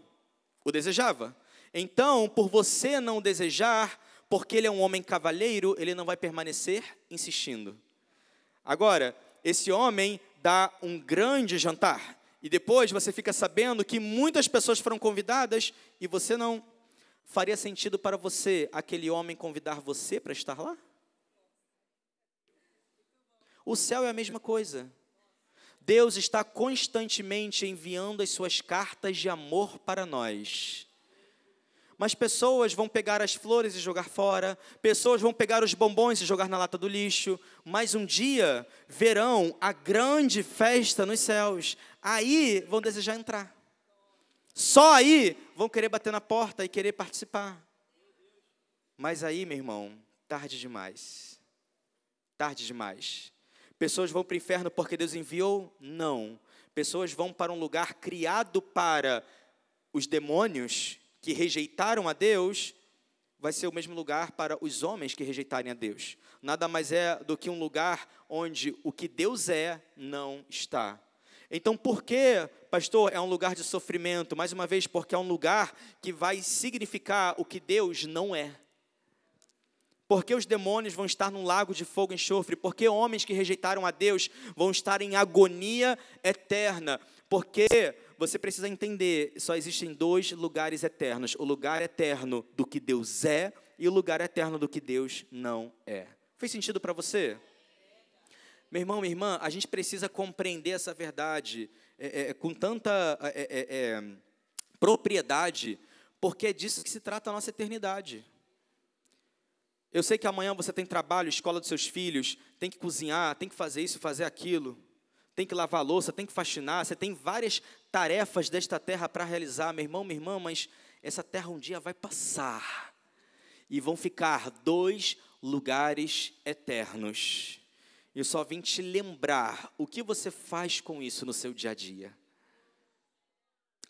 A: o desejava. Então, por você não desejar, porque ele é um homem cavalheiro, ele não vai permanecer insistindo. Agora, esse homem dá um grande jantar. E depois você fica sabendo que muitas pessoas foram convidadas e você não. Faria sentido para você aquele homem convidar você para estar lá? O céu é a mesma coisa. Deus está constantemente enviando as suas cartas de amor para nós. Mas pessoas vão pegar as flores e jogar fora, pessoas vão pegar os bombons e jogar na lata do lixo, mas um dia verão a grande festa nos céus, aí vão desejar entrar. Só aí vão querer bater na porta e querer participar. Mas aí, meu irmão, tarde demais. Tarde demais. Pessoas vão para o inferno porque Deus enviou? Não. Pessoas vão para um lugar criado para os demônios que rejeitaram a Deus, vai ser o mesmo lugar para os homens que rejeitarem a Deus. Nada mais é do que um lugar onde o que Deus é não está. Então, por que, pastor, é um lugar de sofrimento? Mais uma vez, porque é um lugar que vai significar o que Deus não é. Porque os demônios vão estar num lago de fogo e enxofre? Porque homens que rejeitaram a Deus vão estar em agonia eterna? Porque você precisa entender, só existem dois lugares eternos: o lugar eterno do que Deus é e o lugar eterno do que Deus não é. Fez sentido para você? Meu irmão, minha irmã, a gente precisa compreender essa verdade é, é, com tanta é, é, é, propriedade, porque é disso que se trata a nossa eternidade. Eu sei que amanhã você tem trabalho, escola dos seus filhos, tem que cozinhar, tem que fazer isso, fazer aquilo, tem que lavar louça, tem que faxinar, você tem várias tarefas desta terra para realizar, meu irmão, minha irmã, mas essa terra um dia vai passar e vão ficar dois lugares eternos. Eu só vim te lembrar o que você faz com isso no seu dia a dia.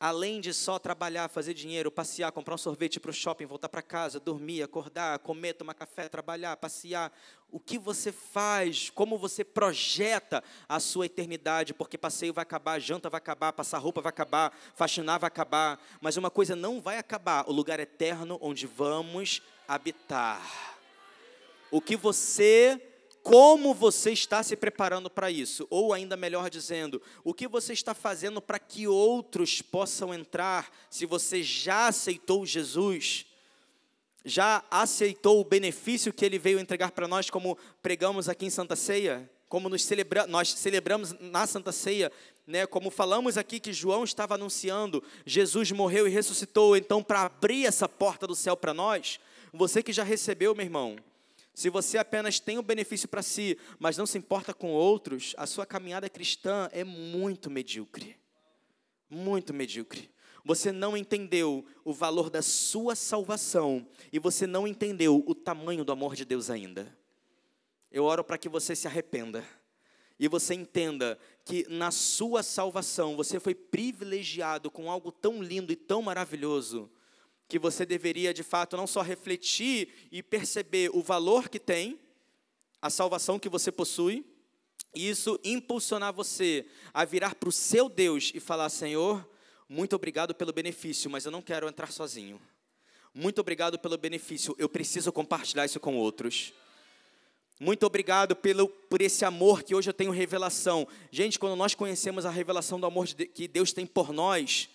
A: Além de só trabalhar, fazer dinheiro, passear, comprar um sorvete para o shopping, voltar para casa, dormir, acordar, comer, tomar café, trabalhar, passear, o que você faz, como você projeta a sua eternidade, porque passeio vai acabar, janta vai acabar, passar roupa vai acabar, faxinar vai acabar, mas uma coisa não vai acabar: o lugar eterno onde vamos habitar. O que você como você está se preparando para isso? Ou ainda melhor dizendo, o que você está fazendo para que outros possam entrar, se você já aceitou Jesus? Já aceitou o benefício que ele veio entregar para nós, como pregamos aqui em Santa Ceia? Como nos celebra nós celebramos na Santa Ceia, né? como falamos aqui que João estava anunciando, Jesus morreu e ressuscitou, então para abrir essa porta do céu para nós, você que já recebeu, meu irmão, se você apenas tem o benefício para si, mas não se importa com outros, a sua caminhada cristã é muito medíocre. Muito medíocre. Você não entendeu o valor da sua salvação e você não entendeu o tamanho do amor de Deus ainda. Eu oro para que você se arrependa e você entenda que na sua salvação você foi privilegiado com algo tão lindo e tão maravilhoso que você deveria de fato não só refletir e perceber o valor que tem, a salvação que você possui, e isso impulsionar você a virar para o seu Deus e falar: Senhor, muito obrigado pelo benefício, mas eu não quero entrar sozinho. Muito obrigado pelo benefício, eu preciso compartilhar isso com outros. Muito obrigado pelo, por esse amor que hoje eu tenho revelação. Gente, quando nós conhecemos a revelação do amor de, que Deus tem por nós,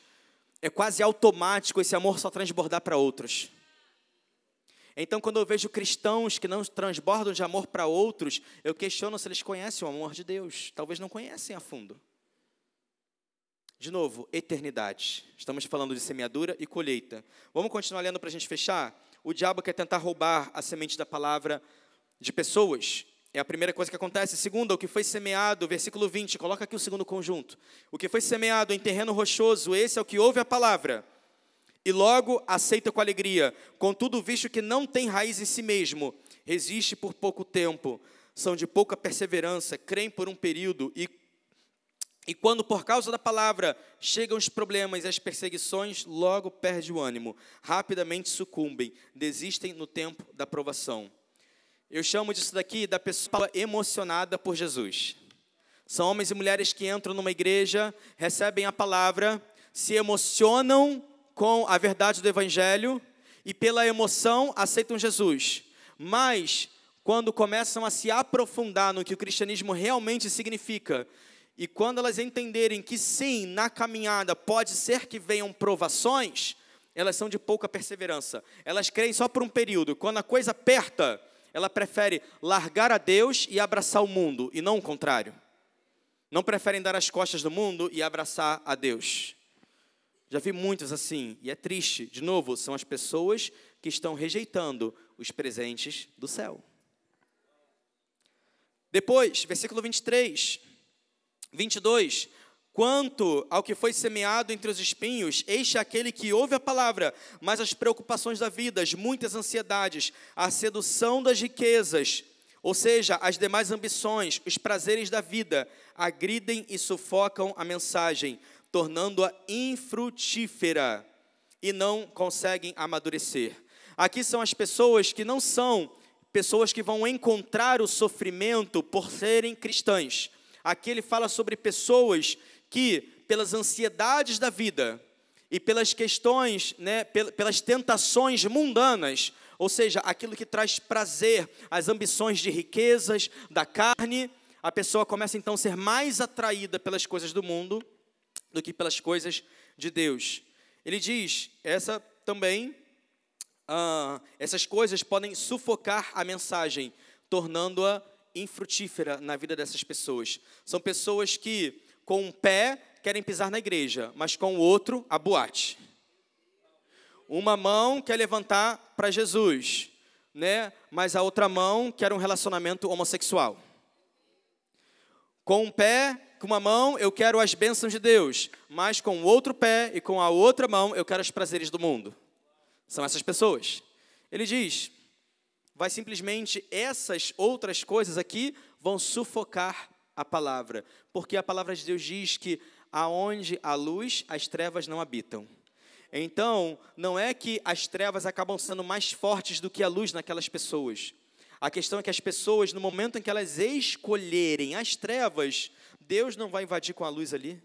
A: é quase automático esse amor só transbordar para outros. Então, quando eu vejo cristãos que não transbordam de amor para outros, eu questiono se eles conhecem o amor de Deus. Talvez não conhecem a fundo. De novo, eternidade. Estamos falando de semeadura e colheita. Vamos continuar lendo para a gente fechar? O diabo quer tentar roubar a semente da palavra de pessoas. É a primeira coisa que acontece. Segunda, o que foi semeado, versículo 20, coloca aqui o segundo conjunto. O que foi semeado em terreno rochoso, esse é o que ouve a palavra e logo aceita com alegria. Contudo, visto que não tem raiz em si mesmo, resiste por pouco tempo, são de pouca perseverança, creem por um período e e quando por causa da palavra chegam os problemas e as perseguições, logo perde o ânimo, rapidamente sucumbem, desistem no tempo da provação. Eu chamo disso daqui da pessoa emocionada por Jesus. São homens e mulheres que entram numa igreja, recebem a palavra, se emocionam com a verdade do Evangelho e, pela emoção, aceitam Jesus. Mas, quando começam a se aprofundar no que o cristianismo realmente significa, e quando elas entenderem que sim, na caminhada pode ser que venham provações, elas são de pouca perseverança. Elas creem só por um período. Quando a coisa aperta, ela prefere largar a Deus e abraçar o mundo, e não o contrário. Não preferem dar as costas do mundo e abraçar a Deus. Já vi muitos assim, e é triste. De novo, são as pessoas que estão rejeitando os presentes do céu. Depois, versículo 23, 22. Quanto ao que foi semeado entre os espinhos, este é aquele que ouve a palavra, mas as preocupações da vida, as muitas ansiedades, a sedução das riquezas, ou seja, as demais ambições, os prazeres da vida, agridem e sufocam a mensagem, tornando-a infrutífera e não conseguem amadurecer. Aqui são as pessoas que não são pessoas que vão encontrar o sofrimento por serem cristãs. Aqui ele fala sobre pessoas que, pelas ansiedades da vida e pelas questões, né, pelas tentações mundanas, ou seja, aquilo que traz prazer, as ambições de riquezas, da carne, a pessoa começa então a ser mais atraída pelas coisas do mundo do que pelas coisas de Deus. Ele diz: essa também, ah, essas coisas podem sufocar a mensagem, tornando-a infrutífera na vida dessas pessoas. São pessoas que, com um pé, querem pisar na igreja, mas com o outro, a boate. Uma mão quer levantar para Jesus, né? mas a outra mão quer um relacionamento homossexual. Com um pé, com uma mão, eu quero as bênçãos de Deus, mas com o outro pé e com a outra mão, eu quero os prazeres do mundo. São essas pessoas. Ele diz: vai simplesmente essas outras coisas aqui vão sufocar a palavra, porque a palavra de Deus diz que aonde há luz, as trevas não habitam. Então, não é que as trevas acabam sendo mais fortes do que a luz naquelas pessoas. A questão é que as pessoas, no momento em que elas escolherem as trevas, Deus não vai invadir com a luz ali.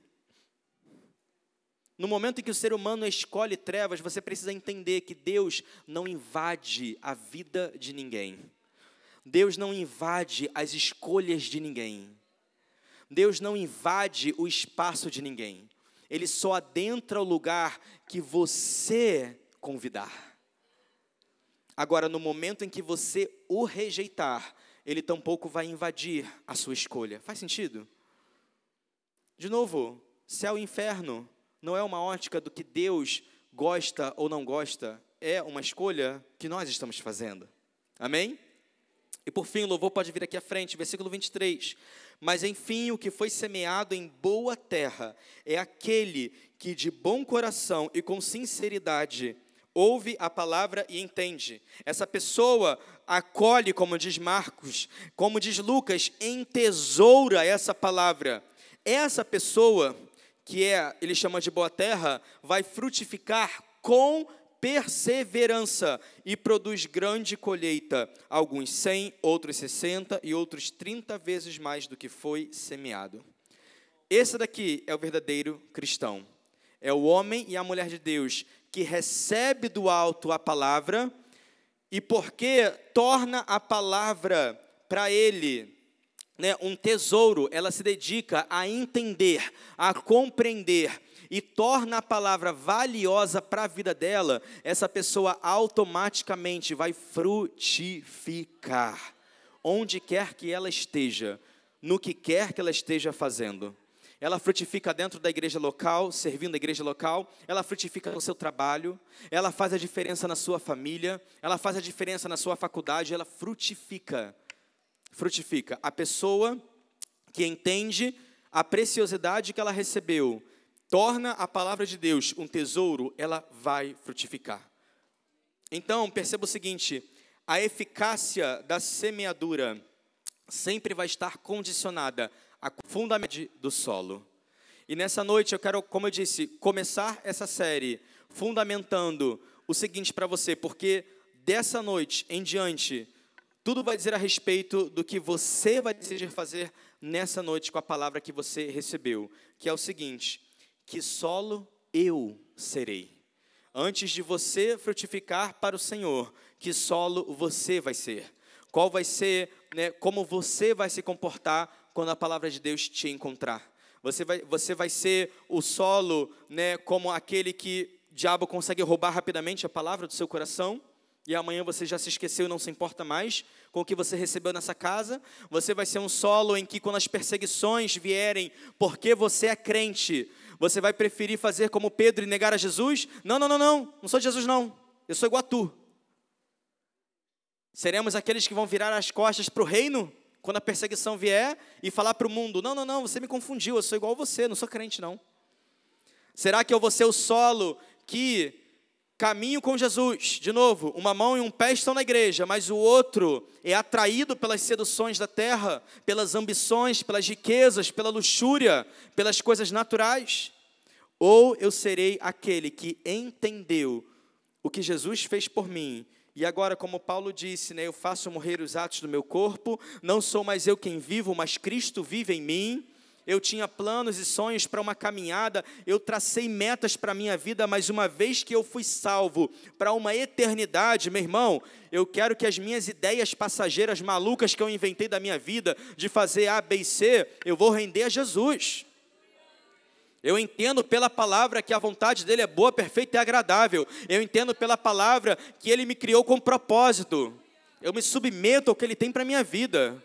A: No momento em que o ser humano escolhe trevas, você precisa entender que Deus não invade a vida de ninguém. Deus não invade as escolhas de ninguém. Deus não invade o espaço de ninguém. Ele só adentra o lugar que você convidar. Agora, no momento em que você o rejeitar, ele tampouco vai invadir a sua escolha. Faz sentido? De novo, céu e inferno não é uma ótica do que Deus gosta ou não gosta, é uma escolha que nós estamos fazendo. Amém? E por fim, o louvor pode vir aqui à frente, versículo 23. Mas enfim, o que foi semeado em boa terra é aquele que de bom coração e com sinceridade ouve a palavra e entende. Essa pessoa acolhe, como diz Marcos, como diz Lucas, entesoura essa palavra. Essa pessoa que é, ele chama de boa terra, vai frutificar com perseverança e produz grande colheita, alguns 100, outros 60 e outros 30 vezes mais do que foi semeado. Esse daqui é o verdadeiro cristão. É o homem e a mulher de Deus que recebe do alto a palavra e porque torna a palavra para ele né, um tesouro, ela se dedica a entender, a compreender e torna a palavra valiosa para a vida dela, essa pessoa automaticamente vai frutificar, onde quer que ela esteja, no que quer que ela esteja fazendo. Ela frutifica dentro da igreja local, servindo a igreja local, ela frutifica no seu trabalho, ela faz a diferença na sua família, ela faz a diferença na sua faculdade, ela frutifica frutifica? A pessoa que entende a preciosidade que ela recebeu, torna a palavra de Deus um tesouro, ela vai frutificar. Então, perceba o seguinte: a eficácia da semeadura sempre vai estar condicionada a fundamento do solo. E nessa noite eu quero, como eu disse, começar essa série fundamentando o seguinte para você, porque dessa noite em diante tudo vai dizer a respeito do que você vai decidir fazer nessa noite com a palavra que você recebeu, que é o seguinte: que solo eu serei. Antes de você frutificar para o Senhor, que solo você vai ser? Qual vai ser, né, como você vai se comportar quando a palavra de Deus te encontrar? Você vai, você vai ser o solo, né, como aquele que o diabo consegue roubar rapidamente a palavra do seu coração? e amanhã você já se esqueceu e não se importa mais com o que você recebeu nessa casa. Você vai ser um solo em que, quando as perseguições vierem, porque você é crente, você vai preferir fazer como Pedro e negar a Jesus? Não, não, não, não, não sou Jesus, não. Eu sou igual a tu. Seremos aqueles que vão virar as costas para o reino quando a perseguição vier e falar para o mundo: não, não, não, você me confundiu, eu sou igual a você, não sou crente, não. Será que eu vou ser o solo que caminho com Jesus. De novo, uma mão e um pé estão na igreja, mas o outro é atraído pelas seduções da terra, pelas ambições, pelas riquezas, pela luxúria, pelas coisas naturais. Ou eu serei aquele que entendeu o que Jesus fez por mim. E agora, como Paulo disse, né, eu faço morrer os atos do meu corpo, não sou mais eu quem vivo, mas Cristo vive em mim eu tinha planos e sonhos para uma caminhada, eu tracei metas para a minha vida, mas uma vez que eu fui salvo para uma eternidade, meu irmão, eu quero que as minhas ideias passageiras malucas que eu inventei da minha vida, de fazer A, B e C, eu vou render a Jesus. Eu entendo pela palavra que a vontade dele é boa, perfeita e agradável. Eu entendo pela palavra que ele me criou com propósito. Eu me submeto ao que Ele tem para minha vida.